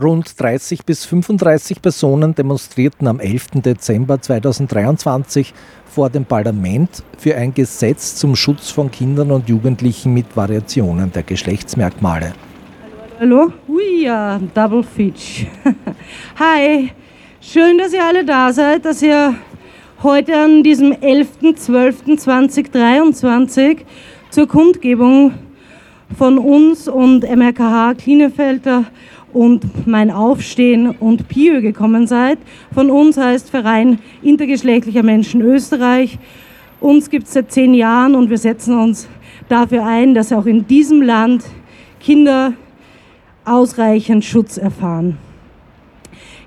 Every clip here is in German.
Rund 30 bis 35 Personen demonstrierten am 11. Dezember 2023 vor dem Parlament für ein Gesetz zum Schutz von Kindern und Jugendlichen mit Variationen der Geschlechtsmerkmale. Hallo? Ui, ja, Double Fitch. Hi, schön, dass ihr alle da seid, dass ihr heute an diesem 11.12.2023 zur Kundgebung von uns und MRKH Klinefelder und mein Aufstehen und PIO gekommen seid. Von uns heißt Verein intergeschlechtlicher Menschen Österreich. Uns gibt es seit zehn Jahren und wir setzen uns dafür ein, dass auch in diesem Land Kinder ausreichend Schutz erfahren.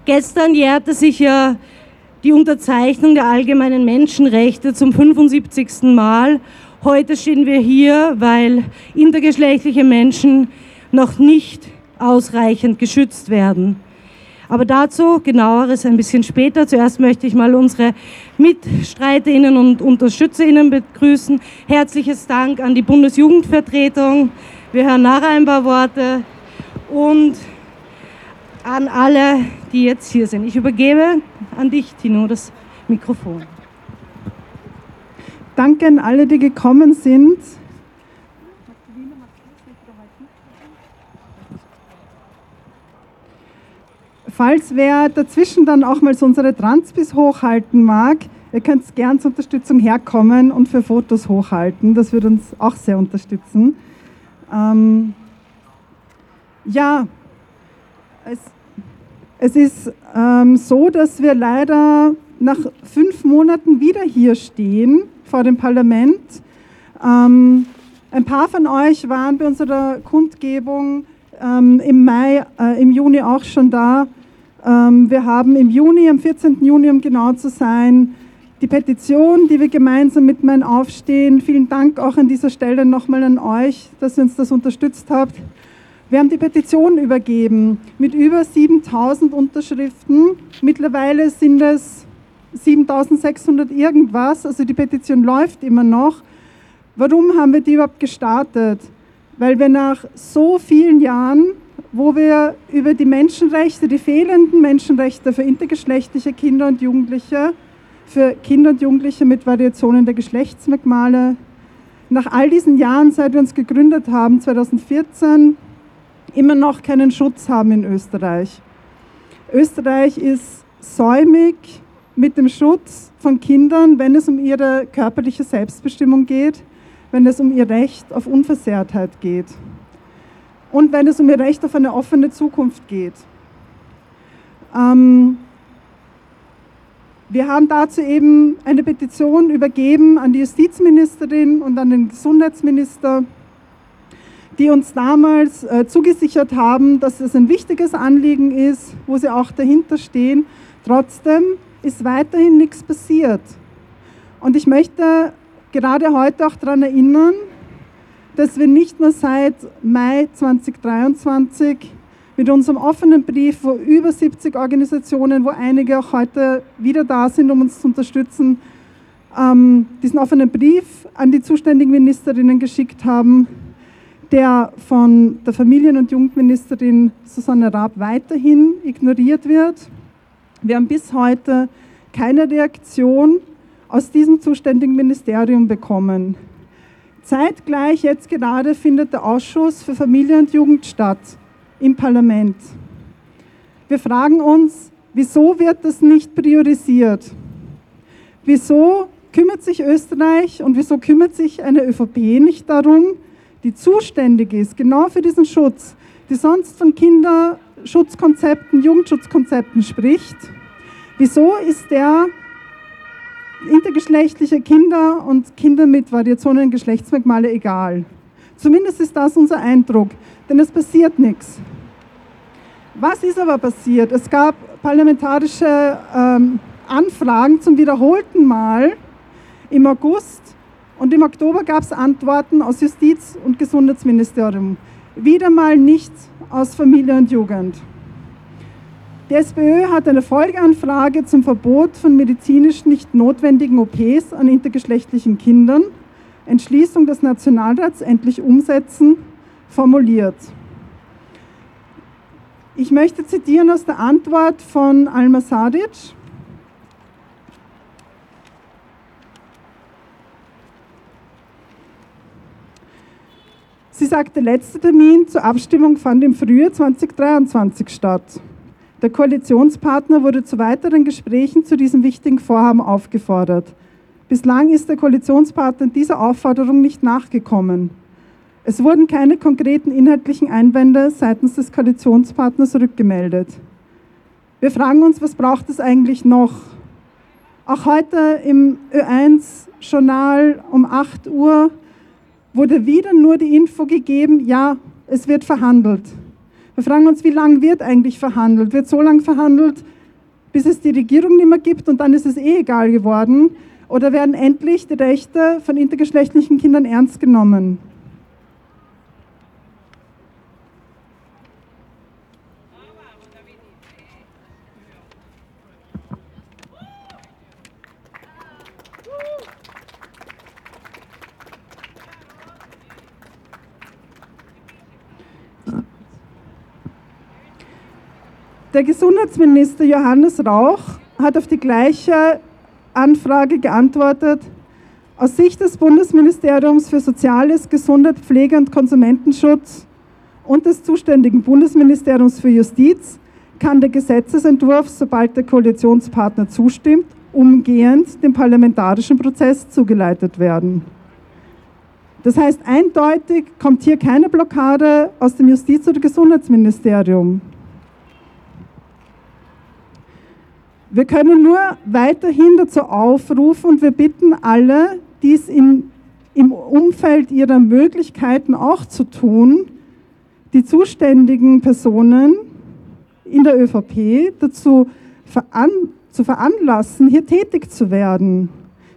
Gestern jährte sich ja die Unterzeichnung der allgemeinen Menschenrechte zum 75. Mal. Heute stehen wir hier, weil intergeschlechtliche Menschen noch nicht ausreichend geschützt werden. Aber dazu genaueres ein bisschen später. Zuerst möchte ich mal unsere Mitstreiterinnen und Unterstützerinnen begrüßen. Herzliches Dank an die Bundesjugendvertretung. Wir hören nachher ein paar Worte. Und an alle, die jetzt hier sind. Ich übergebe an dich, Tino, das Mikrofon. Danke an alle, die gekommen sind. Falls wer dazwischen dann auch mal so unsere Transpis hochhalten mag, ihr könnt gern zur Unterstützung herkommen und für Fotos hochhalten. Das würde uns auch sehr unterstützen. Ähm, ja, es, es ist ähm, so, dass wir leider nach fünf Monaten wieder hier stehen vor dem Parlament. Ähm, ein paar von euch waren bei unserer Kundgebung ähm, im Mai, äh, im Juni auch schon da. Ähm, wir haben im Juni, am 14. Juni, um genau zu sein, die Petition, die wir gemeinsam mit Mein Aufstehen, vielen Dank auch an dieser Stelle nochmal an euch, dass ihr uns das unterstützt habt. Wir haben die Petition übergeben mit über 7000 Unterschriften. Mittlerweile sind es 7600 irgendwas, also die Petition läuft immer noch. Warum haben wir die überhaupt gestartet? Weil wir nach so vielen Jahren wo wir über die Menschenrechte, die fehlenden Menschenrechte für intergeschlechtliche Kinder und Jugendliche, für Kinder und Jugendliche mit Variationen der Geschlechtsmerkmale, nach all diesen Jahren, seit wir uns gegründet haben, 2014, immer noch keinen Schutz haben in Österreich. Österreich ist säumig mit dem Schutz von Kindern, wenn es um ihre körperliche Selbstbestimmung geht, wenn es um ihr Recht auf Unversehrtheit geht und wenn es um ihr Recht auf eine offene Zukunft geht. Ähm, wir haben dazu eben eine Petition übergeben an die Justizministerin und an den Gesundheitsminister, die uns damals äh, zugesichert haben, dass es ein wichtiges Anliegen ist, wo sie auch dahinter stehen. Trotzdem ist weiterhin nichts passiert. Und ich möchte gerade heute auch daran erinnern, dass wir nicht nur seit Mai 2023 mit unserem offenen Brief, wo über 70 Organisationen, wo einige auch heute wieder da sind, um uns zu unterstützen, ähm, diesen offenen Brief an die zuständigen Ministerinnen geschickt haben, der von der Familien- und Jugendministerin Susanne Raab weiterhin ignoriert wird. Wir haben bis heute keine Reaktion aus diesem zuständigen Ministerium bekommen. Zeitgleich jetzt gerade findet der Ausschuss für Familie und Jugend statt im Parlament. Wir fragen uns, wieso wird das nicht priorisiert? Wieso kümmert sich Österreich und wieso kümmert sich eine ÖVP nicht darum, die zuständig ist, genau für diesen Schutz, die sonst von Kinderschutzkonzepten, Jugendschutzkonzepten spricht? Wieso ist der intergeschlechtliche Kinder und Kinder mit Variationen Geschlechtsmerkmale egal. Zumindest ist das unser Eindruck, denn es passiert nichts. Was ist aber passiert? Es gab parlamentarische ähm, Anfragen zum wiederholten Mal im August und im Oktober gab es Antworten aus Justiz- und Gesundheitsministerium. Wieder mal nichts aus Familie und Jugend. Die SPÖ hat eine Folgeanfrage zum Verbot von medizinisch nicht notwendigen OPs an intergeschlechtlichen Kindern, Entschließung des Nationalrats endlich umsetzen, formuliert. Ich möchte zitieren aus der Antwort von Alma Sadic. Sie sagt, der letzte Termin zur Abstimmung fand im Frühjahr 2023 statt. Der Koalitionspartner wurde zu weiteren Gesprächen zu diesem wichtigen Vorhaben aufgefordert. Bislang ist der Koalitionspartner dieser Aufforderung nicht nachgekommen. Es wurden keine konkreten inhaltlichen Einwände seitens des Koalitionspartners rückgemeldet. Wir fragen uns, was braucht es eigentlich noch? Auch heute im Ö1-Journal um 8 Uhr wurde wieder nur die Info gegeben, ja, es wird verhandelt. Wir fragen uns, wie lange wird eigentlich verhandelt? Wird so lange verhandelt, bis es die Regierung nicht mehr gibt und dann ist es eh egal geworden? Oder werden endlich die Rechte von intergeschlechtlichen Kindern ernst genommen? Der Gesundheitsminister Johannes Rauch hat auf die gleiche Anfrage geantwortet. Aus Sicht des Bundesministeriums für Soziales, Gesundheit, Pflege und Konsumentenschutz und des zuständigen Bundesministeriums für Justiz kann der Gesetzesentwurf, sobald der Koalitionspartner zustimmt, umgehend dem parlamentarischen Prozess zugeleitet werden. Das heißt, eindeutig kommt hier keine Blockade aus dem Justiz- oder Gesundheitsministerium. Wir können nur weiterhin dazu aufrufen und wir bitten alle, dies im, im Umfeld ihrer Möglichkeiten auch zu tun, die zuständigen Personen in der ÖVP dazu veran zu veranlassen, hier tätig zu werden.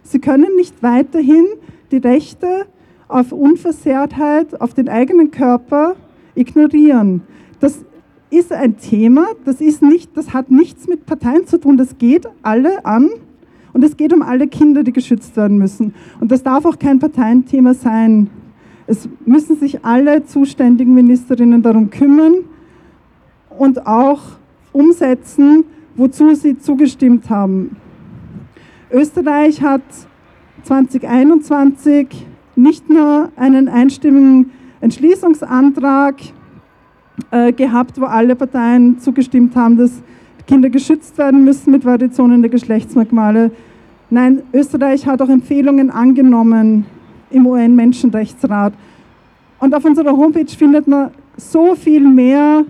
Sie können nicht weiterhin die Rechte auf Unversehrtheit, auf den eigenen Körper ignorieren. Das ist ein Thema, das, ist nicht, das hat nichts mit Parteien zu tun, das geht alle an und es geht um alle Kinder, die geschützt werden müssen. Und das darf auch kein Parteienthema sein. Es müssen sich alle zuständigen Ministerinnen darum kümmern und auch umsetzen, wozu sie zugestimmt haben. Österreich hat 2021 nicht nur einen einstimmigen Entschließungsantrag äh, gehabt, wo alle Parteien zugestimmt haben, dass Kinder geschützt werden müssen mit Variationen der Geschlechtsmerkmale. Nein, Österreich hat auch Empfehlungen angenommen im UN-Menschenrechtsrat. Und auf unserer Homepage findet man so viel mehr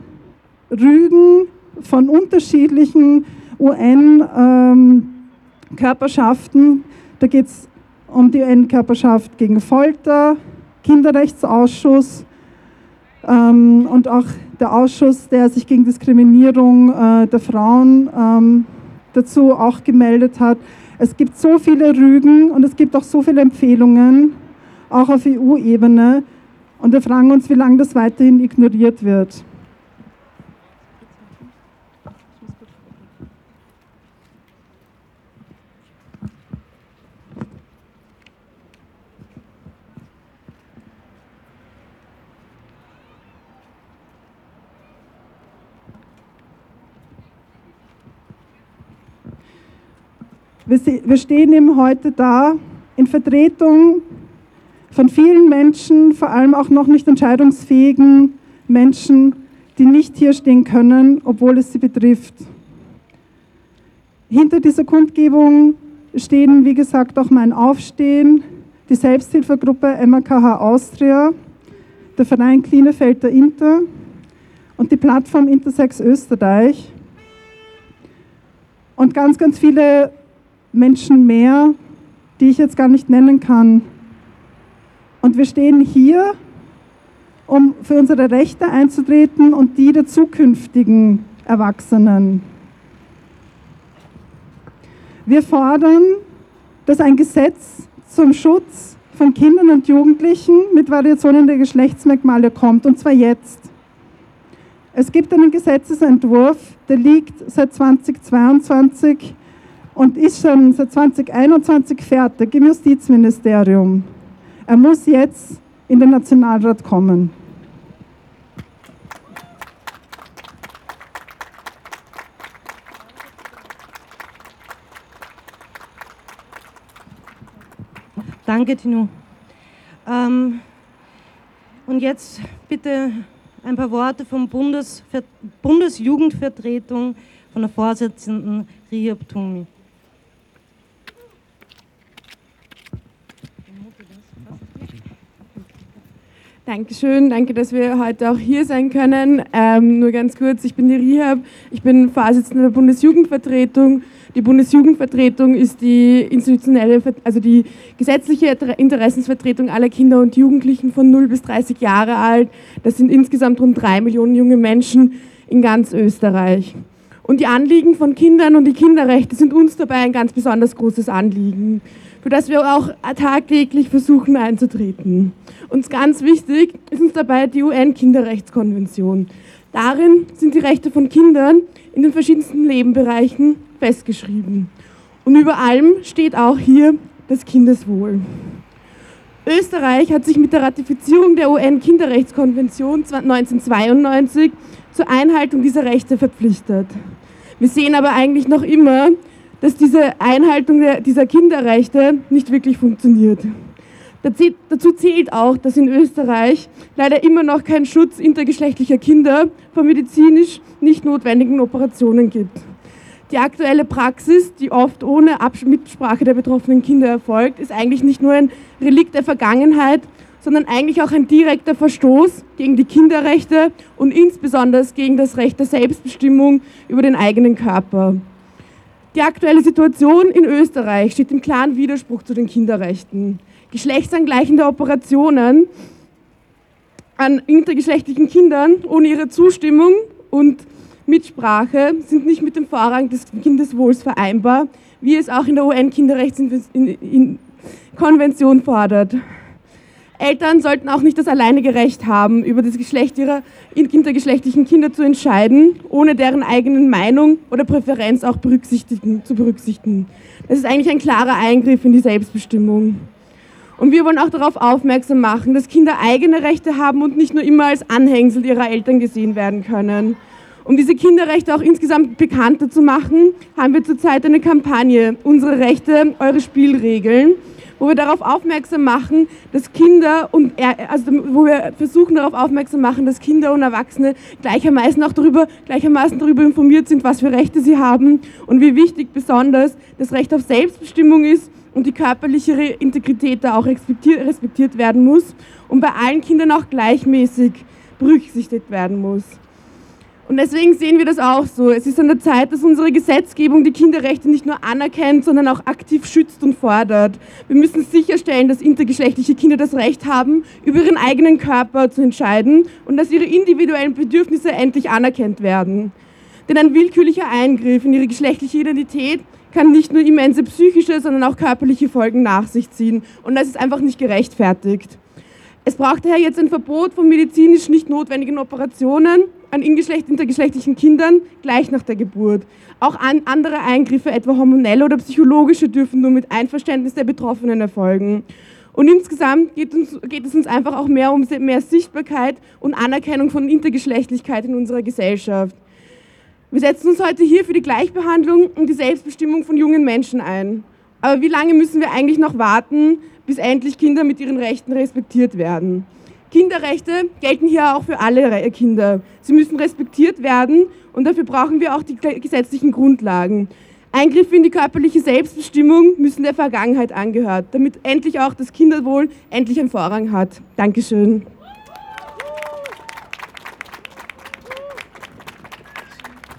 Rügen von unterschiedlichen UN-Körperschaften. Da geht es um die UN-Körperschaft gegen Folter, Kinderrechtsausschuss, ähm, und auch der Ausschuss, der sich gegen Diskriminierung äh, der Frauen ähm, dazu auch gemeldet hat. Es gibt so viele Rügen und es gibt auch so viele Empfehlungen, auch auf EU-Ebene. Und wir fragen uns, wie lange das weiterhin ignoriert wird. Wir stehen eben heute da in Vertretung von vielen Menschen, vor allem auch noch nicht entscheidungsfähigen Menschen, die nicht hier stehen können, obwohl es sie betrifft. Hinter dieser Kundgebung stehen, wie gesagt, auch mein Aufstehen, die Selbsthilfegruppe MKH Austria, der Verein Klinefelder Inter und die Plattform Intersex Österreich und ganz, ganz viele Menschen mehr, die ich jetzt gar nicht nennen kann. Und wir stehen hier, um für unsere Rechte einzutreten und die der zukünftigen Erwachsenen. Wir fordern, dass ein Gesetz zum Schutz von Kindern und Jugendlichen mit Variationen der Geschlechtsmerkmale kommt, und zwar jetzt. Es gibt einen Gesetzesentwurf, der liegt seit 2022 und ist schon seit 2021 fertig im Justizministerium. Er muss jetzt in den Nationalrat kommen. Danke, Tino. Ähm, und jetzt bitte ein paar Worte von Bundes, Bundesjugendvertretung von der Vorsitzenden Rihab Tumi. Dankeschön, danke, dass wir heute auch hier sein können. Ähm, nur ganz kurz, ich bin die Rihab, ich bin Vorsitzende der Bundesjugendvertretung. Die Bundesjugendvertretung ist die institutionelle, also die gesetzliche Interessensvertretung aller Kinder und Jugendlichen von 0 bis 30 Jahre alt. Das sind insgesamt rund drei Millionen junge Menschen in ganz Österreich. Und die Anliegen von Kindern und die Kinderrechte sind uns dabei ein ganz besonders großes Anliegen für das wir auch tagtäglich versuchen einzutreten. Uns ganz wichtig ist uns dabei die UN-Kinderrechtskonvention. Darin sind die Rechte von Kindern in den verschiedensten Lebenbereichen festgeschrieben. Und über allem steht auch hier das Kindeswohl. Österreich hat sich mit der Ratifizierung der UN-Kinderrechtskonvention 1992 zur Einhaltung dieser Rechte verpflichtet. Wir sehen aber eigentlich noch immer, dass diese Einhaltung dieser Kinderrechte nicht wirklich funktioniert. Dazu zählt auch, dass in Österreich leider immer noch kein Schutz intergeschlechtlicher Kinder vor medizinisch nicht notwendigen Operationen gibt. Die aktuelle Praxis, die oft ohne Mitsprache der betroffenen Kinder erfolgt, ist eigentlich nicht nur ein Relikt der Vergangenheit, sondern eigentlich auch ein direkter Verstoß gegen die Kinderrechte und insbesondere gegen das Recht der Selbstbestimmung über den eigenen Körper. Die aktuelle Situation in Österreich steht im klaren Widerspruch zu den Kinderrechten. Geschlechtsangleichende Operationen an intergeschlechtlichen Kindern ohne ihre Zustimmung und Mitsprache sind nicht mit dem Vorrang des Kindeswohls vereinbar, wie es auch in der UN-Kinderrechtskonvention fordert. Eltern sollten auch nicht das alleinige Recht haben, über das Geschlecht ihrer intergeschlechtlichen Kinder zu entscheiden, ohne deren eigenen Meinung oder Präferenz auch berücksichtigen, zu berücksichtigen. Das ist eigentlich ein klarer Eingriff in die Selbstbestimmung. Und wir wollen auch darauf aufmerksam machen, dass Kinder eigene Rechte haben und nicht nur immer als Anhängsel ihrer Eltern gesehen werden können. Um diese Kinderrechte auch insgesamt bekannter zu machen, haben wir zurzeit eine Kampagne, unsere Rechte, eure Spielregeln, wo wir darauf aufmerksam machen, dass Kinder und also wo wir versuchen darauf aufmerksam machen, dass Kinder und Erwachsene gleichermaßen auch darüber, gleichermaßen darüber informiert sind, was für Rechte sie haben und wie wichtig besonders das Recht auf Selbstbestimmung ist und die körperliche Integrität da auch respektiert, respektiert werden muss und bei allen Kindern auch gleichmäßig berücksichtigt werden muss. Und deswegen sehen wir das auch so. Es ist an der Zeit, dass unsere Gesetzgebung die Kinderrechte nicht nur anerkennt, sondern auch aktiv schützt und fordert. Wir müssen sicherstellen, dass intergeschlechtliche Kinder das Recht haben, über ihren eigenen Körper zu entscheiden und dass ihre individuellen Bedürfnisse endlich anerkannt werden. Denn ein willkürlicher Eingriff in ihre geschlechtliche Identität kann nicht nur immense psychische, sondern auch körperliche Folgen nach sich ziehen. Und das ist einfach nicht gerechtfertigt. Es braucht daher jetzt ein Verbot von medizinisch nicht notwendigen Operationen an intergeschlechtlichen Kindern gleich nach der Geburt. Auch an andere Eingriffe, etwa hormonelle oder psychologische, dürfen nur mit Einverständnis der Betroffenen erfolgen. Und insgesamt geht, uns, geht, es uns einfach auch mehr um mehr Sichtbarkeit und Anerkennung von Intergeschlechtlichkeit in unserer Gesellschaft. Wir setzen uns heute hier für die Gleichbehandlung und die Selbstbestimmung von jungen Menschen ein. Aber wie lange müssen wir eigentlich noch warten, bis endlich Kinder mit ihren Rechten respektiert werden? Kinderrechte gelten hier auch für alle Kinder. Sie müssen respektiert werden und dafür brauchen wir auch die gesetzlichen Grundlagen. Eingriffe in die körperliche Selbstbestimmung müssen der Vergangenheit angehört, damit endlich auch das Kinderwohl endlich einen Vorrang hat. Dankeschön.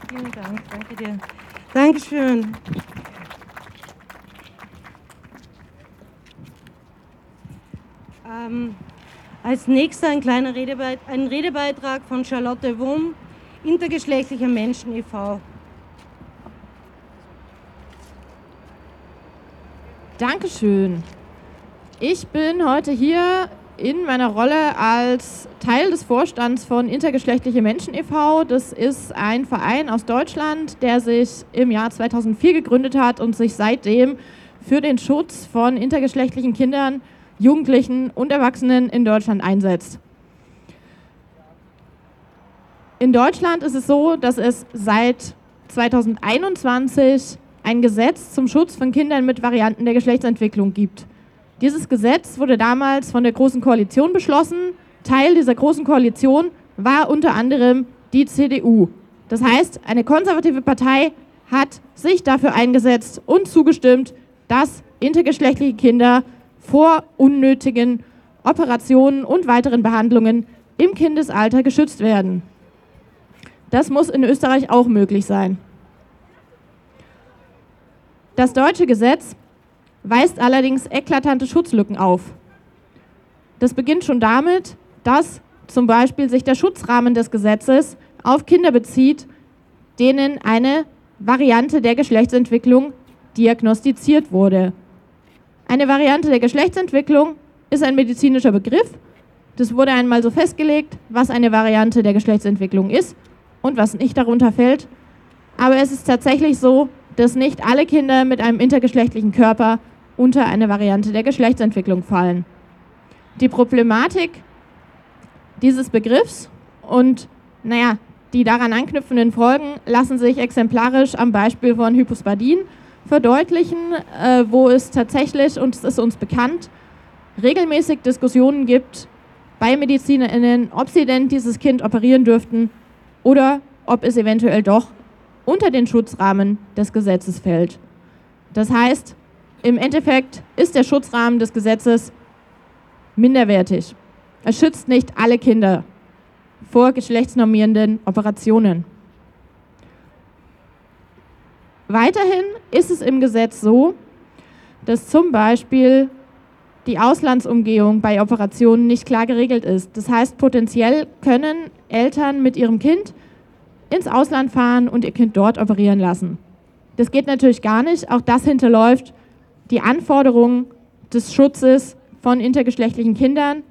Vielen Dank, danke dir. Dankeschön. Ähm, als nächster ein kleiner Redebeit ein Redebeitrag von Charlotte Wurm, Intergeschlechtlicher Menschen e.V. Dankeschön. Ich bin heute hier in meiner Rolle als Teil des Vorstands von Intergeschlechtliche Menschen e.V. Das ist ein Verein aus Deutschland, der sich im Jahr 2004 gegründet hat und sich seitdem für den Schutz von intergeschlechtlichen Kindern Jugendlichen und Erwachsenen in Deutschland einsetzt. In Deutschland ist es so, dass es seit 2021 ein Gesetz zum Schutz von Kindern mit Varianten der Geschlechtsentwicklung gibt. Dieses Gesetz wurde damals von der Großen Koalition beschlossen. Teil dieser Großen Koalition war unter anderem die CDU. Das heißt, eine konservative Partei hat sich dafür eingesetzt und zugestimmt, dass intergeschlechtliche Kinder vor unnötigen Operationen und weiteren Behandlungen im Kindesalter geschützt werden. Das muss in Österreich auch möglich sein. Das deutsche Gesetz weist allerdings eklatante Schutzlücken auf. Das beginnt schon damit, dass zum Beispiel sich der Schutzrahmen des Gesetzes auf Kinder bezieht, denen eine Variante der Geschlechtsentwicklung diagnostiziert wurde. Eine Variante der Geschlechtsentwicklung ist ein medizinischer Begriff. Das wurde einmal so festgelegt, was eine Variante der Geschlechtsentwicklung ist und was nicht darunter fällt. Aber es ist tatsächlich so, dass nicht alle Kinder mit einem intergeschlechtlichen Körper unter eine Variante der Geschlechtsentwicklung fallen. Die Problematik dieses Begriffs und naja, die daran anknüpfenden Folgen lassen sich exemplarisch am Beispiel von Hypospadin verdeutlichen, äh, wo es tatsächlich, und es ist uns bekannt, regelmäßig Diskussionen gibt bei MedizinerInnen, ob sie denn dieses Kind operieren dürften oder ob es eventuell doch unter den Schutzrahmen des Gesetzes fällt. Das heißt, im Endeffekt ist der Schutzrahmen des Gesetzes minderwertig. Es schützt nicht alle Kinder vor geschlechtsnormierenden Operationen. Weiterhin ist es im Gesetz so, dass zum Beispiel die Auslandsumgehung bei Operationen nicht klar geregelt ist. Das heißt, potenziell können Eltern mit ihrem Kind ins Ausland fahren und ihr Kind dort operieren lassen. Das geht natürlich gar nicht. Auch das hinterläuft die Anforderungen des Schutzes von intergeschlechtlichen Kindern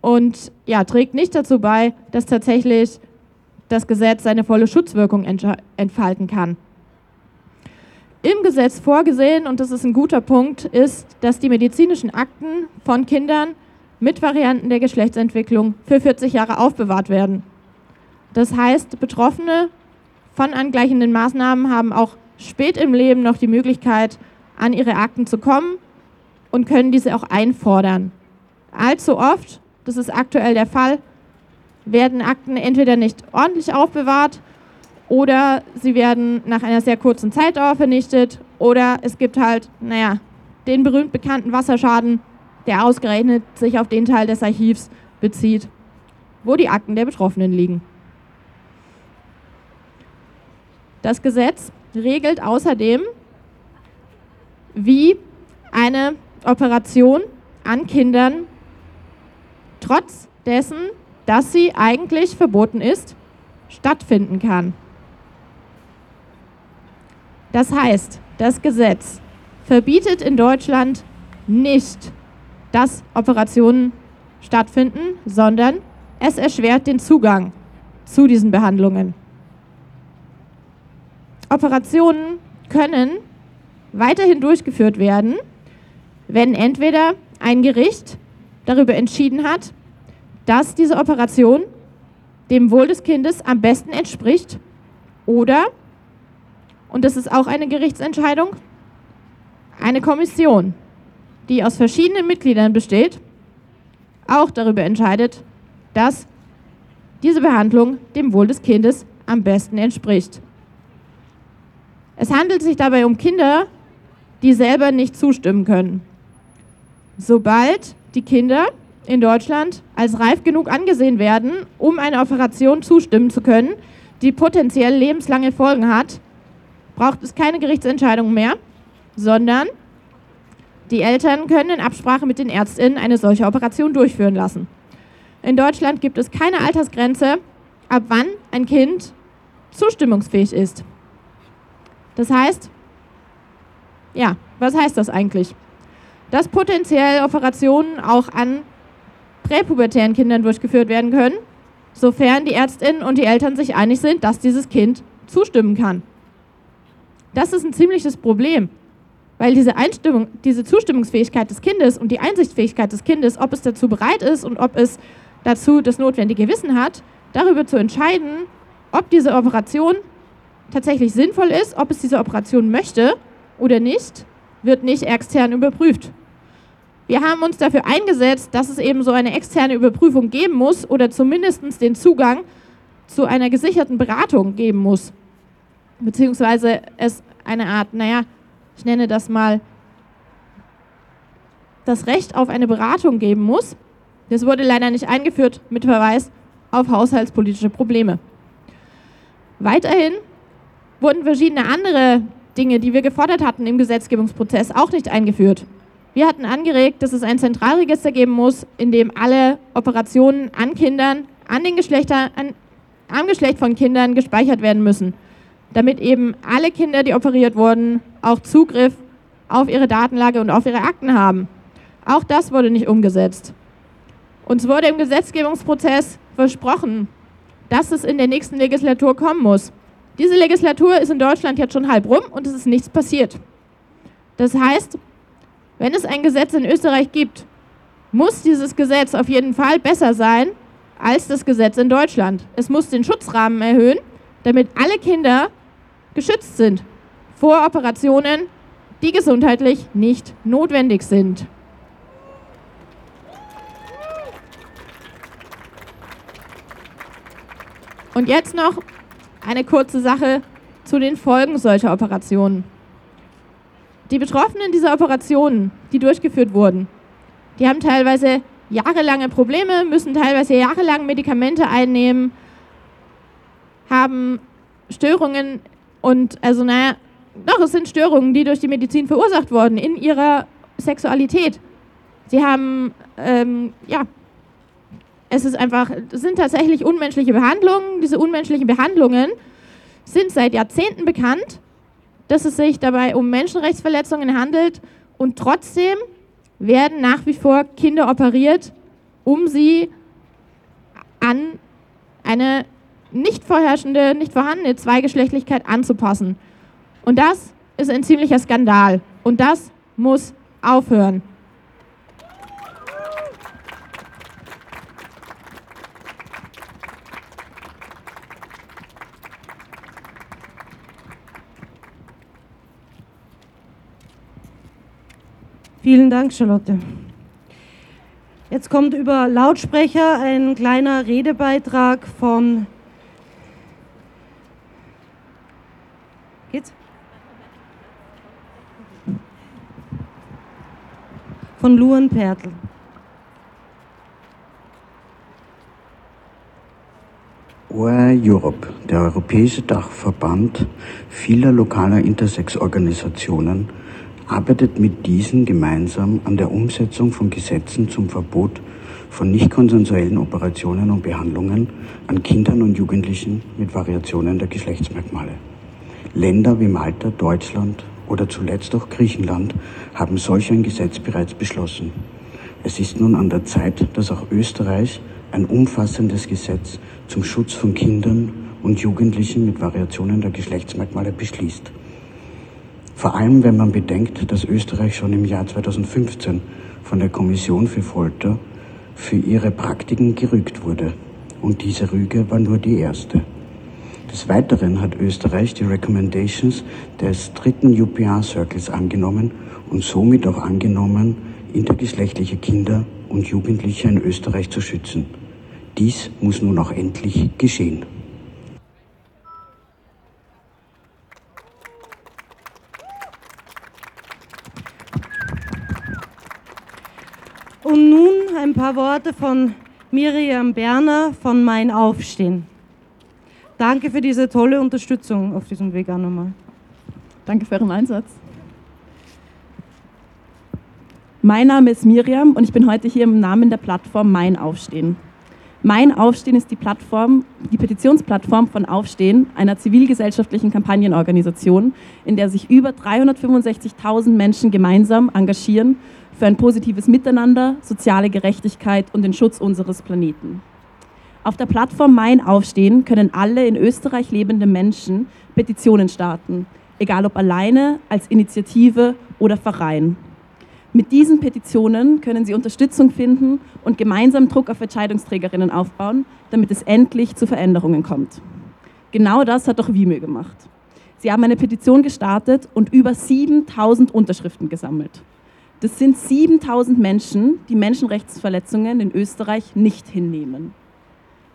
und ja, trägt nicht dazu bei, dass tatsächlich das Gesetz seine volle Schutzwirkung entfalten kann. Im Gesetz vorgesehen, und das ist ein guter Punkt, ist, dass die medizinischen Akten von Kindern mit Varianten der Geschlechtsentwicklung für 40 Jahre aufbewahrt werden. Das heißt, Betroffene von angleichenden Maßnahmen haben auch spät im Leben noch die Möglichkeit, an ihre Akten zu kommen und können diese auch einfordern. Allzu oft, das ist aktuell der Fall, werden Akten entweder nicht ordentlich aufbewahrt oder sie werden nach einer sehr kurzen Zeitdauer vernichtet oder es gibt halt, naja, den berühmt bekannten Wasserschaden, der ausgerechnet sich auf den Teil des Archivs bezieht, wo die Akten der Betroffenen liegen. Das Gesetz regelt außerdem, wie eine Operation an Kindern trotz dessen, dass sie eigentlich verboten ist, stattfinden kann. Das heißt, das Gesetz verbietet in Deutschland nicht, dass Operationen stattfinden, sondern es erschwert den Zugang zu diesen Behandlungen. Operationen können weiterhin durchgeführt werden, wenn entweder ein Gericht darüber entschieden hat, dass diese Operation dem Wohl des Kindes am besten entspricht oder und das ist auch eine Gerichtsentscheidung, eine Kommission, die aus verschiedenen Mitgliedern besteht, auch darüber entscheidet, dass diese Behandlung dem Wohl des Kindes am besten entspricht. Es handelt sich dabei um Kinder, die selber nicht zustimmen können. Sobald die Kinder in Deutschland als reif genug angesehen werden, um einer Operation zustimmen zu können, die potenziell lebenslange Folgen hat, braucht es keine Gerichtsentscheidung mehr, sondern die Eltern können in Absprache mit den Ärztinnen eine solche Operation durchführen lassen. In Deutschland gibt es keine Altersgrenze, ab wann ein Kind zustimmungsfähig ist. Das heißt, ja, was heißt das eigentlich? Dass potenziell Operationen auch an präpubertären Kindern durchgeführt werden können, sofern die Ärztinnen und die Eltern sich einig sind, dass dieses Kind zustimmen kann. Das ist ein ziemliches Problem, weil diese Einstimmung, diese Zustimmungsfähigkeit des Kindes und die Einsichtsfähigkeit des Kindes, ob es dazu bereit ist und ob es dazu das notwendige Wissen hat, darüber zu entscheiden, ob diese Operation tatsächlich sinnvoll ist, ob es diese Operation möchte oder nicht, wird nicht extern überprüft. Wir haben uns dafür eingesetzt, dass es eben so eine externe Überprüfung geben muss oder zumindest den Zugang zu einer gesicherten Beratung geben muss. Beziehungsweise es eine Art, naja, ich nenne das mal, das Recht auf eine Beratung geben muss. Das wurde leider nicht eingeführt mit Verweis auf haushaltspolitische Probleme. Weiterhin wurden verschiedene andere Dinge, die wir gefordert hatten im Gesetzgebungsprozess, auch nicht eingeführt. Wir hatten angeregt, dass es ein Zentralregister geben muss, in dem alle Operationen an Kindern, an den Geschlechtern, an, am Geschlecht von Kindern gespeichert werden müssen, damit eben alle Kinder, die operiert wurden, auch Zugriff auf ihre Datenlage und auf ihre Akten haben. Auch das wurde nicht umgesetzt. Uns wurde im Gesetzgebungsprozess versprochen, dass es in der nächsten Legislatur kommen muss. Diese Legislatur ist in Deutschland jetzt schon halb rum und es ist nichts passiert. Das heißt, wenn es ein Gesetz in Österreich gibt, muss dieses Gesetz auf jeden Fall besser sein als das Gesetz in Deutschland. Es muss den Schutzrahmen erhöhen, damit alle Kinder geschützt sind vor Operationen, die gesundheitlich nicht notwendig sind. Und jetzt noch eine kurze Sache zu den Folgen solcher Operationen. Die Betroffenen dieser Operationen, die durchgeführt wurden, die haben teilweise jahrelange Probleme, müssen teilweise jahrelang Medikamente einnehmen, haben Störungen und, also naja, doch, es sind Störungen, die durch die Medizin verursacht wurden in ihrer Sexualität. Sie haben, ähm, ja, es ist einfach, es sind tatsächlich unmenschliche Behandlungen. Diese unmenschlichen Behandlungen sind seit Jahrzehnten bekannt, dass es sich dabei um Menschenrechtsverletzungen handelt und trotzdem werden nach wie vor Kinder operiert, um sie an eine nicht vorherrschende, nicht vorhandene Zweigeschlechtlichkeit anzupassen. Und das ist ein ziemlicher Skandal. Und das muss aufhören. Vielen Dank, Charlotte. Jetzt kommt über Lautsprecher ein kleiner Redebeitrag von. Geht's? Von Luan Pertl. OR Europe, der europäische Dachverband vieler lokaler Intersex-Organisationen, arbeitet mit diesen gemeinsam an der Umsetzung von Gesetzen zum Verbot von nicht konsensuellen Operationen und Behandlungen an Kindern und Jugendlichen mit Variationen der Geschlechtsmerkmale. Länder wie Malta, Deutschland oder zuletzt auch Griechenland haben solch ein Gesetz bereits beschlossen. Es ist nun an der Zeit, dass auch Österreich ein umfassendes Gesetz zum Schutz von Kindern und Jugendlichen mit Variationen der Geschlechtsmerkmale beschließt. Vor allem, wenn man bedenkt, dass Österreich schon im Jahr 2015 von der Kommission für Folter für ihre Praktiken gerügt wurde. Und diese Rüge war nur die erste. Des Weiteren hat Österreich die Recommendations des dritten UPR Circles angenommen und somit auch angenommen, intergeschlechtliche Kinder und Jugendliche in Österreich zu schützen. Dies muss nun auch endlich geschehen. Und nun ein paar Worte von Miriam Berner von Mein Aufstehen. Danke für diese tolle Unterstützung auf diesem Weg auch nochmal. Danke für Ihren Einsatz. Mein Name ist Miriam und ich bin heute hier im Namen der Plattform Mein Aufstehen. Mein Aufstehen ist die Plattform, die Petitionsplattform von Aufstehen, einer zivilgesellschaftlichen Kampagnenorganisation, in der sich über 365.000 Menschen gemeinsam engagieren für ein positives Miteinander, soziale Gerechtigkeit und den Schutz unseres Planeten. Auf der Plattform Mein Aufstehen können alle in Österreich lebende Menschen Petitionen starten, egal ob alleine, als Initiative oder Verein. Mit diesen Petitionen können Sie Unterstützung finden und gemeinsam Druck auf Entscheidungsträgerinnen aufbauen, damit es endlich zu Veränderungen kommt. Genau das hat auch Wimö gemacht. Sie haben eine Petition gestartet und über 7000 Unterschriften gesammelt. Das sind 7000 Menschen, die Menschenrechtsverletzungen in Österreich nicht hinnehmen.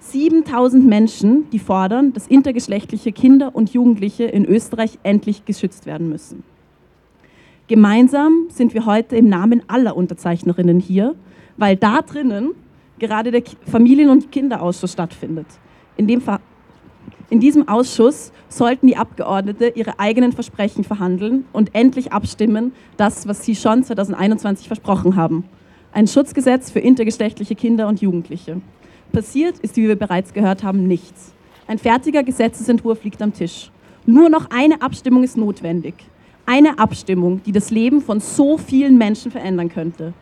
7000 Menschen, die fordern, dass intergeschlechtliche Kinder und Jugendliche in Österreich endlich geschützt werden müssen. Gemeinsam sind wir heute im Namen aller Unterzeichnerinnen hier, weil da drinnen gerade der Familien- und Kinderausschuss stattfindet. In, dem in diesem Ausschuss sollten die Abgeordneten ihre eigenen Versprechen verhandeln und endlich abstimmen, das, was sie schon 2021 versprochen haben. Ein Schutzgesetz für intergeschlechtliche Kinder und Jugendliche. Passiert ist, wie wir bereits gehört haben, nichts. Ein fertiger Gesetzesentwurf liegt am Tisch. Nur noch eine Abstimmung ist notwendig. Eine Abstimmung, die das Leben von so vielen Menschen verändern könnte.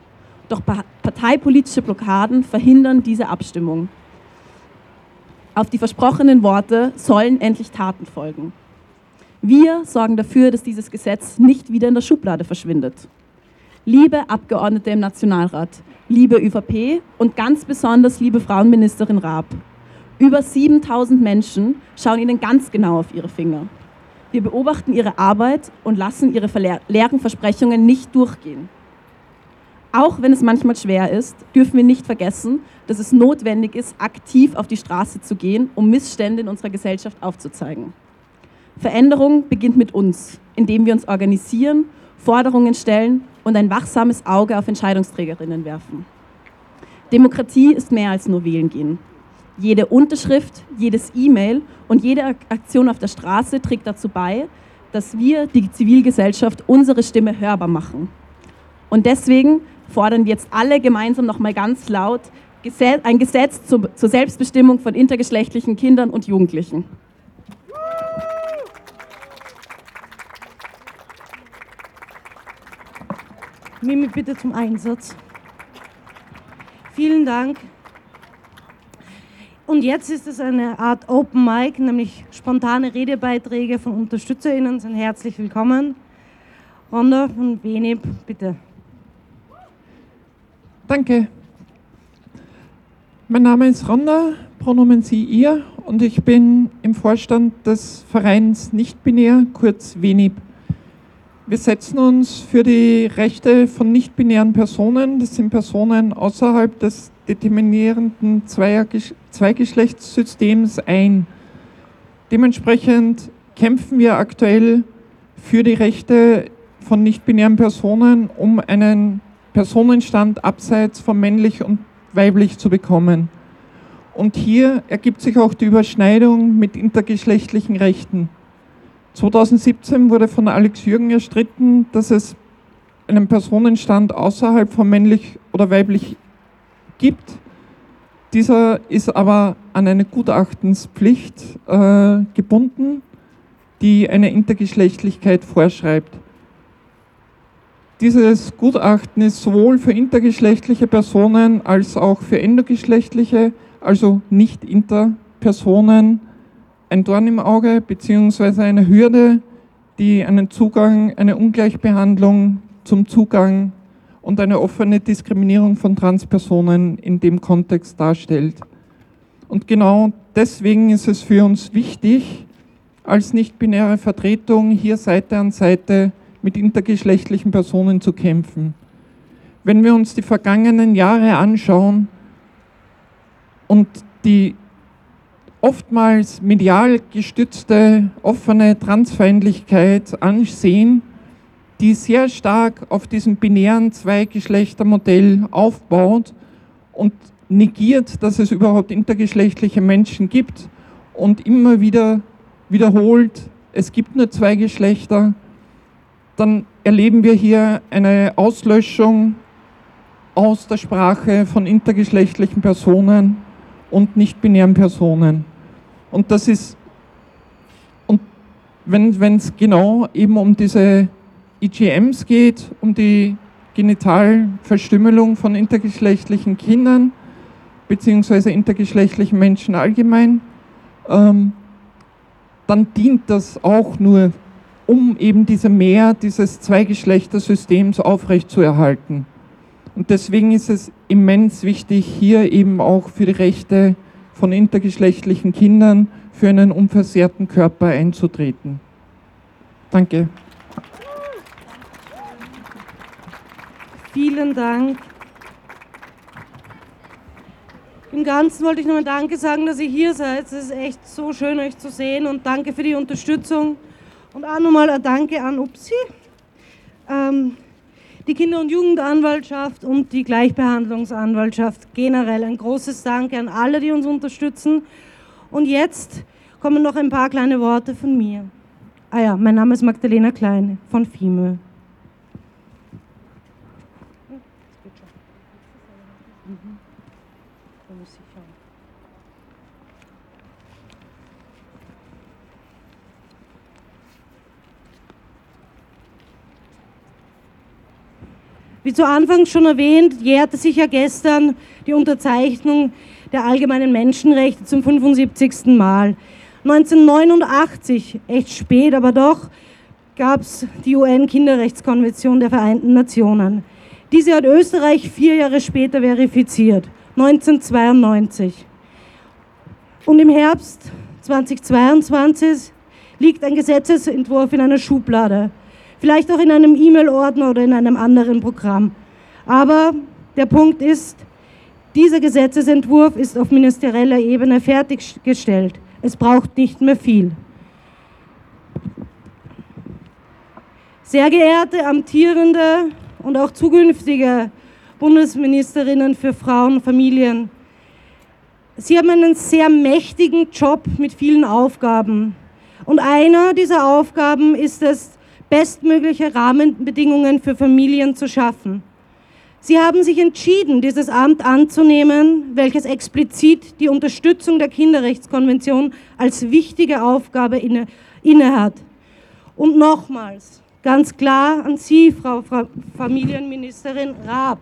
Doch parteipolitische Blockaden verhindern diese Abstimmung. Auf die versprochenen Worte sollen endlich Taten folgen. Wir sorgen dafür, dass dieses Gesetz nicht wieder in der Schublade verschwindet. Liebe Abgeordnete im Nationalrat, liebe ÖVP und ganz besonders liebe Frauenministerin Raab, über 7000 Menschen schauen Ihnen ganz genau auf Ihre Finger. Wir beobachten Ihre Arbeit und lassen Ihre leeren Versprechungen nicht durchgehen. Auch wenn es manchmal schwer ist, dürfen wir nicht vergessen, dass es notwendig ist, aktiv auf die Straße zu gehen, um Missstände in unserer Gesellschaft aufzuzeigen. Veränderung beginnt mit uns, indem wir uns organisieren, Forderungen stellen und ein wachsames Auge auf Entscheidungsträgerinnen werfen. Demokratie ist mehr als nur wählen gehen. Jede Unterschrift, jedes E-Mail und jede Aktion auf der Straße trägt dazu bei, dass wir, die Zivilgesellschaft, unsere Stimme hörbar machen. Und deswegen fordern wir jetzt alle gemeinsam nochmal ganz laut ein Gesetz zur Selbstbestimmung von intergeschlechtlichen Kindern und Jugendlichen. Mimi, bitte zum Einsatz. Vielen Dank. Und jetzt ist es eine Art Open Mic, nämlich spontane Redebeiträge von UnterstützerInnen sind herzlich willkommen. Ronda und Benib, bitte. Danke. Mein Name ist Ronda, Pronomen Sie, ihr und ich bin im Vorstand des Vereins Nicht-Binär, kurz WENIB. Wir setzen uns für die Rechte von nicht-binären Personen, das sind Personen außerhalb des determinierenden Zweigeschlechtssystems ein. Dementsprechend kämpfen wir aktuell für die Rechte von nicht-binären Personen, um einen Personenstand abseits von männlich und weiblich zu bekommen. Und hier ergibt sich auch die Überschneidung mit intergeschlechtlichen Rechten. 2017 wurde von Alex Jürgen erstritten, dass es einen Personenstand außerhalb von männlich oder weiblich gibt. Dieser ist aber an eine Gutachtenspflicht äh, gebunden, die eine Intergeschlechtlichkeit vorschreibt. Dieses Gutachten ist sowohl für intergeschlechtliche Personen als auch für endogeschlechtliche, also nicht interpersonen, ein Dorn im Auge bzw. eine Hürde, die einen Zugang, eine Ungleichbehandlung zum Zugang und eine offene Diskriminierung von Transpersonen in dem Kontext darstellt. Und genau deswegen ist es für uns wichtig, als nicht-binäre Vertretung hier Seite an Seite mit intergeschlechtlichen Personen zu kämpfen. Wenn wir uns die vergangenen Jahre anschauen und die oftmals medial gestützte offene Transfeindlichkeit ansehen, die sehr stark auf diesem binären Zweigeschlechtermodell aufbaut und negiert, dass es überhaupt intergeschlechtliche Menschen gibt und immer wieder wiederholt, es gibt nur zwei Geschlechter, dann erleben wir hier eine Auslöschung aus der Sprache von intergeschlechtlichen Personen und nicht-binären Personen. Und das ist, und wenn es genau eben um diese IGMs geht, um die Genitalverstümmelung von intergeschlechtlichen Kindern beziehungsweise intergeschlechtlichen Menschen allgemein, ähm, dann dient das auch nur um eben diese Mehr dieses Zweigeschlechtersystems aufrechtzuerhalten. Und deswegen ist es immens wichtig, hier eben auch für die Rechte von intergeschlechtlichen Kindern für einen unversehrten Körper einzutreten. Danke. Vielen Dank. Im Ganzen wollte ich nochmal Danke sagen, dass ihr hier seid. Es ist echt so schön, euch zu sehen und danke für die Unterstützung. Und auch nochmal ein Danke an Upsi, ähm, die Kinder- und Jugendanwaltschaft und die Gleichbehandlungsanwaltschaft. Generell ein großes Danke an alle, die uns unterstützen. Und jetzt kommen noch ein paar kleine Worte von mir. Ah ja, mein Name ist Magdalena Klein von FIMÖ. Wie zu Anfang schon erwähnt, jährte sich ja gestern die Unterzeichnung der allgemeinen Menschenrechte zum 75. Mal. 1989, echt spät, aber doch, gab es die UN-Kinderrechtskonvention der Vereinten Nationen. Diese hat Österreich vier Jahre später verifiziert, 1992. Und im Herbst 2022 liegt ein Gesetzesentwurf in einer Schublade, vielleicht auch in einem E-Mail-Ordner oder in einem anderen Programm. Aber der Punkt ist, dieser Gesetzesentwurf ist auf ministerieller Ebene fertiggestellt. Es braucht nicht mehr viel. Sehr geehrte amtierende und auch zukünftige Bundesministerinnen für Frauen und Familien, Sie haben einen sehr mächtigen Job mit vielen Aufgaben. Und einer dieser Aufgaben ist es, bestmögliche Rahmenbedingungen für Familien zu schaffen. Sie haben sich entschieden, dieses Amt anzunehmen, welches explizit die Unterstützung der Kinderrechtskonvention als wichtige Aufgabe inne, innehat. Und nochmals, ganz klar an Sie, Frau Familienministerin Raab.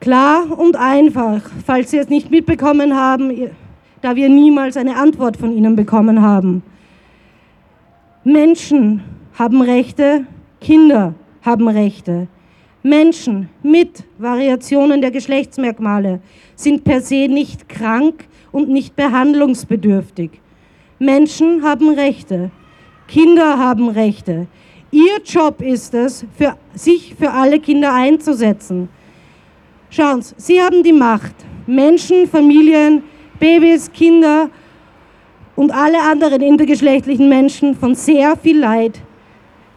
Klar und einfach, falls Sie es nicht mitbekommen haben, da wir niemals eine Antwort von Ihnen bekommen haben. Menschen haben Rechte, Kinder haben Rechte. Menschen mit Variationen der Geschlechtsmerkmale sind per se nicht krank und nicht behandlungsbedürftig. Menschen haben Rechte. Kinder haben Rechte. Ihr Job ist es, für, sich für alle Kinder einzusetzen. Schauen Sie, Sie haben die Macht, Menschen, Familien, Babys, Kinder und alle anderen intergeschlechtlichen Menschen von sehr viel Leid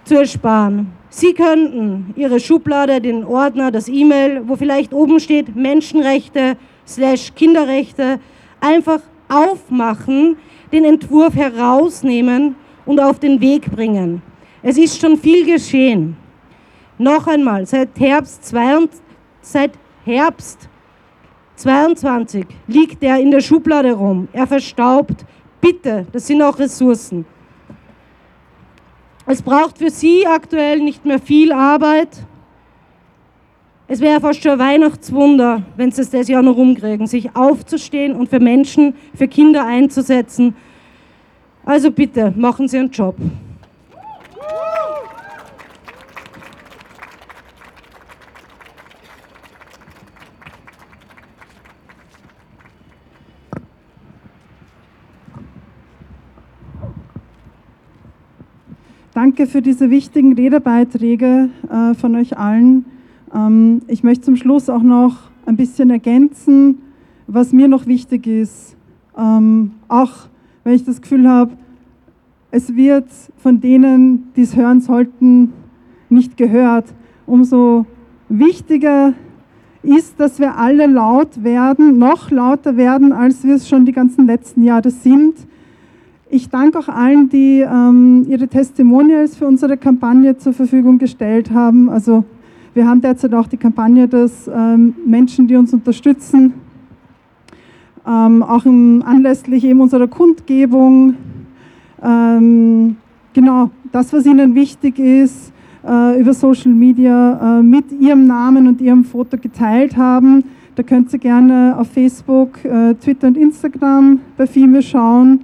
zu ersparen. Sie könnten Ihre Schublade, den Ordner, das E-Mail, wo vielleicht oben steht Menschenrechte slash Kinderrechte, einfach aufmachen, den Entwurf herausnehmen und auf den Weg bringen. Es ist schon viel geschehen. Noch einmal, seit Herbst, 22, seit Herbst 22 liegt er in der Schublade rum. Er verstaubt. Bitte, das sind auch Ressourcen. Es braucht für Sie aktuell nicht mehr viel Arbeit. Es wäre fast schon ein Weihnachtswunder, wenn Sie es das Jahr noch rumkriegen, sich aufzustehen und für Menschen, für Kinder einzusetzen. Also bitte, machen Sie Ihren Job. Danke für diese wichtigen Redebeiträge äh, von euch allen. Ähm, ich möchte zum Schluss auch noch ein bisschen ergänzen, was mir noch wichtig ist. Ähm, auch wenn ich das Gefühl habe, es wird von denen, die es hören sollten, nicht gehört. Umso wichtiger ist, dass wir alle laut werden, noch lauter werden, als wir es schon die ganzen letzten Jahre sind ich danke auch allen, die ähm, ihre Testimonials für unsere Kampagne zur Verfügung gestellt haben. Also wir haben derzeit auch die Kampagne, dass ähm, Menschen, die uns unterstützen, ähm, auch im, anlässlich eben unserer Kundgebung, ähm, genau das, was ihnen wichtig ist, äh, über Social Media äh, mit ihrem Namen und ihrem Foto geteilt haben. Da könnt ihr gerne auf Facebook, äh, Twitter und Instagram bei FIME schauen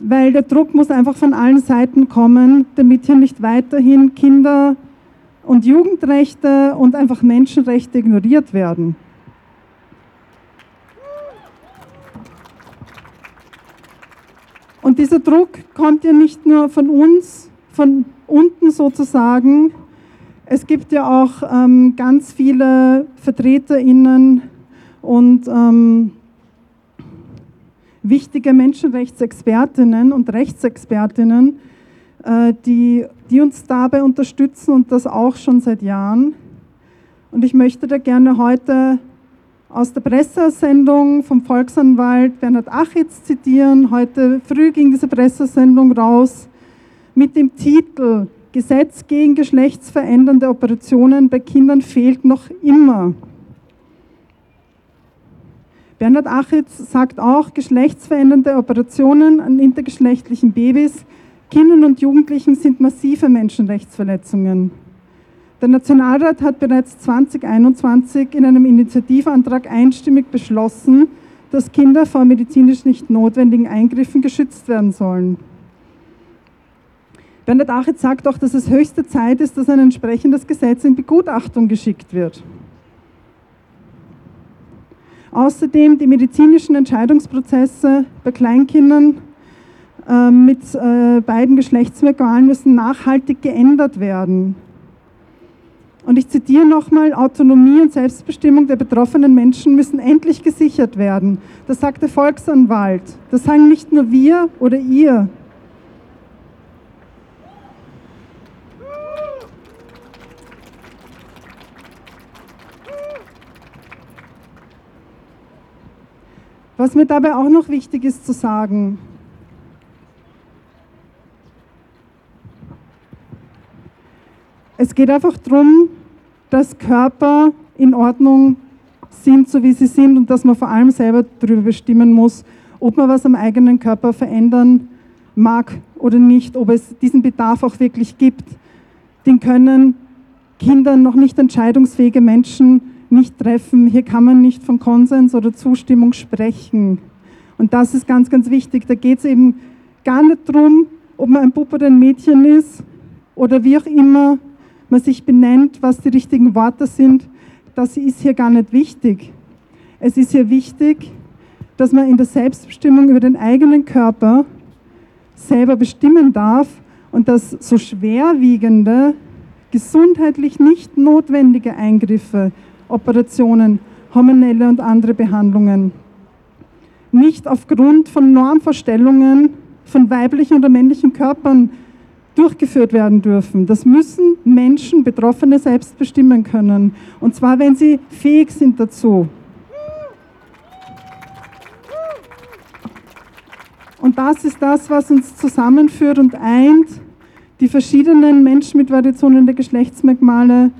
weil der Druck muss einfach von allen Seiten kommen, damit hier nicht weiterhin Kinder- und Jugendrechte und einfach Menschenrechte ignoriert werden. Und dieser Druck kommt ja nicht nur von uns, von unten sozusagen. Es gibt ja auch ähm, ganz viele VertreterInnen und ähm, wichtige Menschenrechtsexpertinnen und Rechtsexpertinnen, äh, die, die uns dabei unterstützen und das auch schon seit Jahren. Und ich möchte da gerne heute aus der Pressesendung vom Volksanwalt Bernhard Achitz zitieren. Heute früh ging diese Pressesendung raus mit dem Titel Gesetz gegen geschlechtsverändernde Operationen bei Kindern fehlt noch immer. Bernhard Achitz sagt auch, geschlechtsverändernde Operationen an intergeschlechtlichen Babys, Kindern und Jugendlichen sind massive Menschenrechtsverletzungen. Der Nationalrat hat bereits 2021 in einem Initiativantrag einstimmig beschlossen, dass Kinder vor medizinisch nicht notwendigen Eingriffen geschützt werden sollen. Bernhard Achitz sagt auch, dass es höchste Zeit ist, dass ein entsprechendes Gesetz in Begutachtung geschickt wird. Außerdem die medizinischen Entscheidungsprozesse bei Kleinkindern äh, mit äh, beiden Geschlechtsmerkmalen müssen nachhaltig geändert werden. Und ich zitiere nochmal, Autonomie und Selbstbestimmung der betroffenen Menschen müssen endlich gesichert werden. Das sagt der Volksanwalt. Das sagen nicht nur wir oder ihr. Was mir dabei auch noch wichtig ist zu sagen, es geht einfach darum, dass Körper in Ordnung sind, so wie sie sind und dass man vor allem selber darüber bestimmen muss, ob man was am eigenen Körper verändern mag oder nicht, ob es diesen Bedarf auch wirklich gibt. Den können Kinder, noch nicht entscheidungsfähige Menschen nicht treffen. Hier kann man nicht von Konsens oder Zustimmung sprechen. Und das ist ganz, ganz wichtig. Da geht es eben gar nicht darum, ob man ein Bub oder ein Mädchen ist oder wie auch immer man sich benennt, was die richtigen Worte sind, das ist hier gar nicht wichtig. Es ist hier wichtig, dass man in der Selbstbestimmung über den eigenen Körper selber bestimmen darf und dass so schwerwiegende, gesundheitlich nicht notwendige Eingriffe, Operationen, hormonelle und andere Behandlungen nicht aufgrund von Normvorstellungen von weiblichen oder männlichen Körpern durchgeführt werden dürfen. Das müssen Menschen, Betroffene selbst bestimmen können. Und zwar, wenn sie fähig sind dazu. Und das ist das, was uns zusammenführt und eint, die verschiedenen Menschen mit Variationen der Geschlechtsmerkmale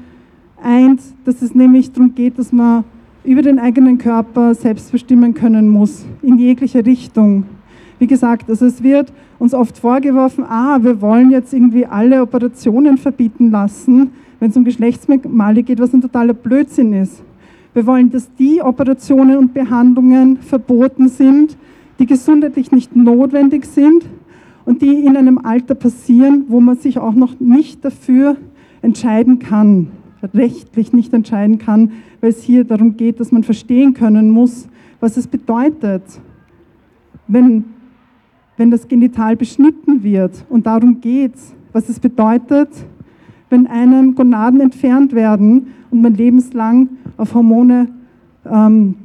eint, dass es nämlich darum geht, dass man über den eigenen Körper selbst bestimmen können muss, in jeglicher Richtung. Wie gesagt, also es wird uns oft vorgeworfen, ah, wir wollen jetzt irgendwie alle Operationen verbieten lassen, wenn es um Geschlechtsmerkmale geht, was ein totaler Blödsinn ist. Wir wollen, dass die Operationen und Behandlungen verboten sind, die gesundheitlich nicht notwendig sind und die in einem Alter passieren, wo man sich auch noch nicht dafür entscheiden kann, rechtlich nicht entscheiden kann, weil es hier darum geht, dass man verstehen können muss, was es bedeutet, wenn wenn das Genital beschnitten wird. Und darum geht es, was es bedeutet, wenn einem Gonaden entfernt werden und man lebenslang auf Hormone, ähm,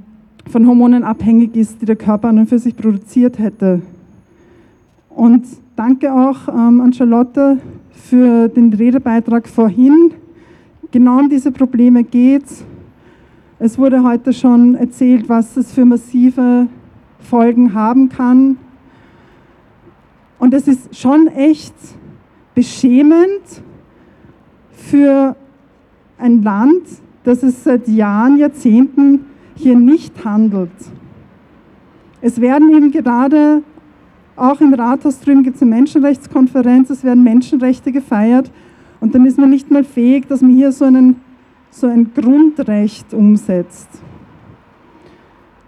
von Hormonen abhängig ist, die der Körper an und für sich produziert hätte. Und danke auch ähm, an Charlotte für den Redebeitrag vorhin. Genau um diese Probleme geht es. Es wurde heute schon erzählt, was es für massive Folgen haben kann. Und das ist schon echt beschämend für ein Land, das es seit Jahren, Jahrzehnten hier nicht handelt. Es werden eben gerade, auch im Rathaus drüben gibt es eine Menschenrechtskonferenz, es werden Menschenrechte gefeiert und dann ist man nicht mal fähig, dass man hier so, einen, so ein Grundrecht umsetzt.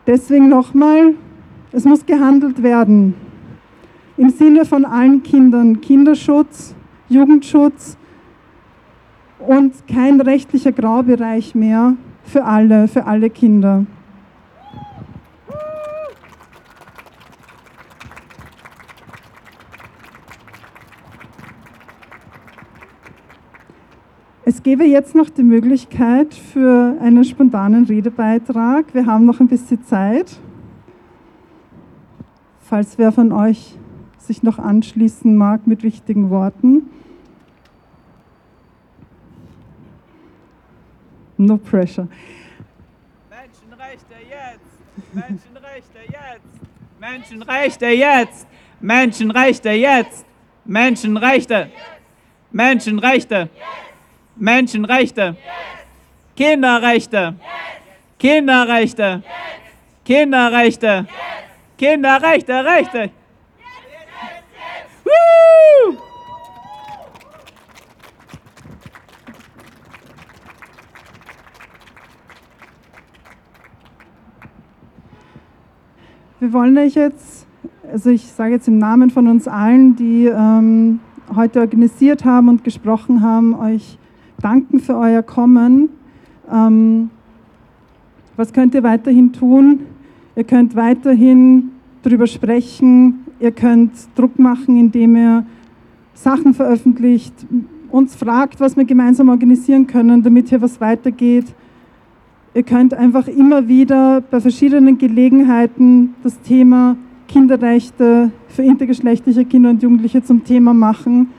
Deswegen nochmal, es muss gehandelt werden im Sinne von allen Kindern, Kinderschutz, Jugendschutz und kein rechtlicher Graubereich mehr für alle, für alle Kinder. Es gäbe jetzt noch die Möglichkeit für einen spontanen Redebeitrag. Wir haben noch ein bisschen Zeit. Falls wer von euch sich noch anschließen mag mit wichtigen Worten. No pressure. Menschenrechte jetzt! Menschenrechte jetzt! Menschenrechte jetzt! Menschenrechte jetzt! Menschenrechte! Menschenrechte! Menschenrechte! Kinderrechte! Kinderrechte! Kinderrechte! Kinderrechte! Rechte! Woo! Wir wollen euch jetzt, also ich sage jetzt im Namen von uns allen, die ähm, heute organisiert haben und gesprochen haben, euch danken für euer Kommen. Ähm, was könnt ihr weiterhin tun? Ihr könnt weiterhin darüber sprechen, ihr könnt Druck machen, indem ihr Sachen veröffentlicht, uns fragt, was wir gemeinsam organisieren können, damit hier was weitergeht. Ihr könnt einfach immer wieder bei verschiedenen Gelegenheiten das Thema Kinderrechte für intergeschlechtliche Kinder und Jugendliche zum Thema machen.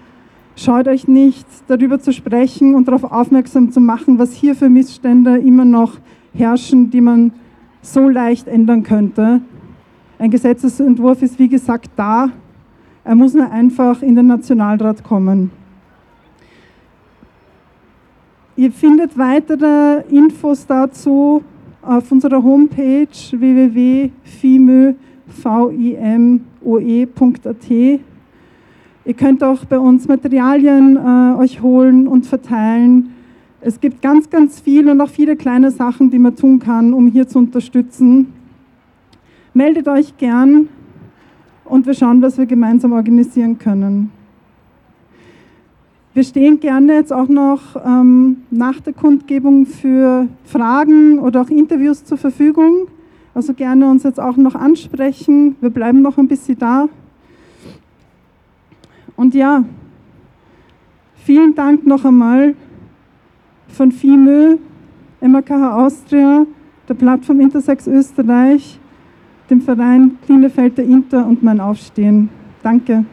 Schaut euch nicht, darüber zu sprechen und darauf aufmerksam zu machen, was hier für Missstände immer noch herrschen, die man so leicht ändern könnte. Ein Gesetzesentwurf ist wie gesagt da. Er muss nur einfach in den Nationalrat kommen. Ihr findet weitere Infos dazu auf unserer Homepage www.fimoe.at. Ihr könnt auch bei uns Materialien äh, euch holen und verteilen. Es gibt ganz, ganz viel und auch viele kleine Sachen, die man tun kann, um hier zu unterstützen. Meldet euch gern und wir schauen, was wir gemeinsam organisieren können. Wir stehen gerne jetzt auch noch ähm, nach der Kundgebung für Fragen oder auch Interviews zur Verfügung. Also gerne uns jetzt auch noch ansprechen. Wir bleiben noch ein bisschen da. Und ja, vielen Dank noch einmal von FIMÖ, MAKH Austria, der Plattform Intersex Österreich, dem Verein Klinefelder Inter und mein Aufstehen. Danke.